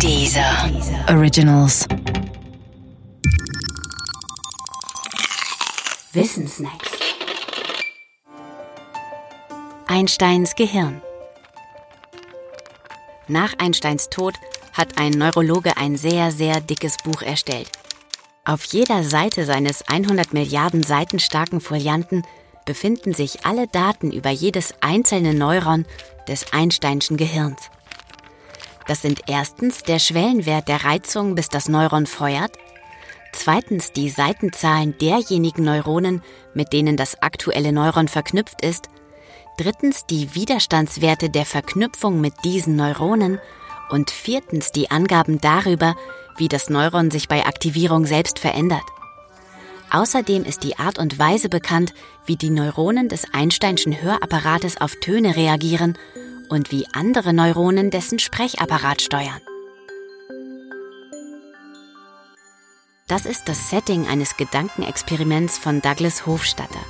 Dieser Originals. Wissensnacks. Einsteins Gehirn. Nach Einsteins Tod hat ein Neurologe ein sehr, sehr dickes Buch erstellt. Auf jeder Seite seines 100 Milliarden Seiten starken Folianten befinden sich alle Daten über jedes einzelne Neuron des Einsteinschen Gehirns. Das sind erstens der Schwellenwert der Reizung, bis das Neuron feuert, zweitens die Seitenzahlen derjenigen Neuronen, mit denen das aktuelle Neuron verknüpft ist, drittens die Widerstandswerte der Verknüpfung mit diesen Neuronen. Und viertens die Angaben darüber, wie das Neuron sich bei Aktivierung selbst verändert. Außerdem ist die Art und Weise bekannt, wie die Neuronen des Einsteinschen Hörapparates auf Töne reagieren und wie andere Neuronen dessen Sprechapparat steuern. Das ist das Setting eines Gedankenexperiments von Douglas Hofstadter.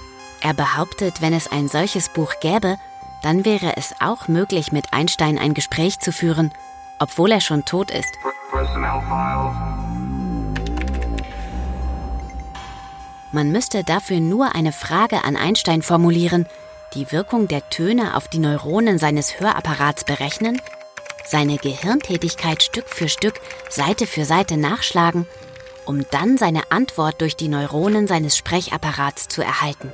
Er behauptet, wenn es ein solches Buch gäbe, dann wäre es auch möglich, mit Einstein ein Gespräch zu führen, obwohl er schon tot ist. Man müsste dafür nur eine Frage an Einstein formulieren, die Wirkung der Töne auf die Neuronen seines Hörapparats berechnen, seine Gehirntätigkeit Stück für Stück, Seite für Seite nachschlagen, um dann seine Antwort durch die Neuronen seines Sprechapparats zu erhalten.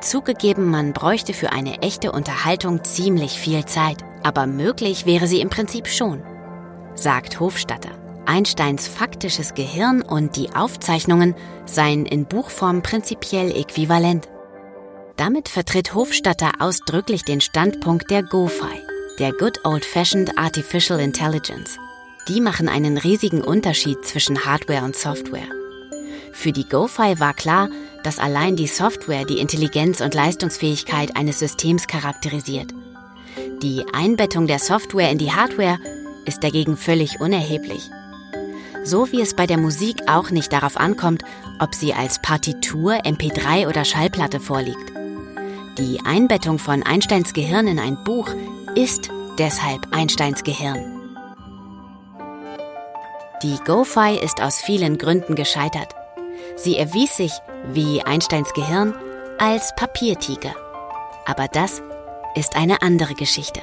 Zugegeben, man bräuchte für eine echte Unterhaltung ziemlich viel Zeit, aber möglich wäre sie im Prinzip schon, sagt Hofstatter. Einsteins faktisches Gehirn und die Aufzeichnungen seien in Buchform prinzipiell äquivalent. Damit vertritt Hofstatter ausdrücklich den Standpunkt der GoFi, der Good Old-Fashioned Artificial Intelligence. Die machen einen riesigen Unterschied zwischen Hardware und Software. Für die GoFi war klar, dass allein die Software die Intelligenz und Leistungsfähigkeit eines Systems charakterisiert. Die Einbettung der Software in die Hardware ist dagegen völlig unerheblich. So wie es bei der Musik auch nicht darauf ankommt, ob sie als Partitur, MP3 oder Schallplatte vorliegt. Die Einbettung von Einsteins Gehirn in ein Buch ist deshalb Einsteins Gehirn. Die GoFi ist aus vielen Gründen gescheitert. Sie erwies sich, wie Einsteins Gehirn, als Papiertiger. Aber das ist eine andere Geschichte.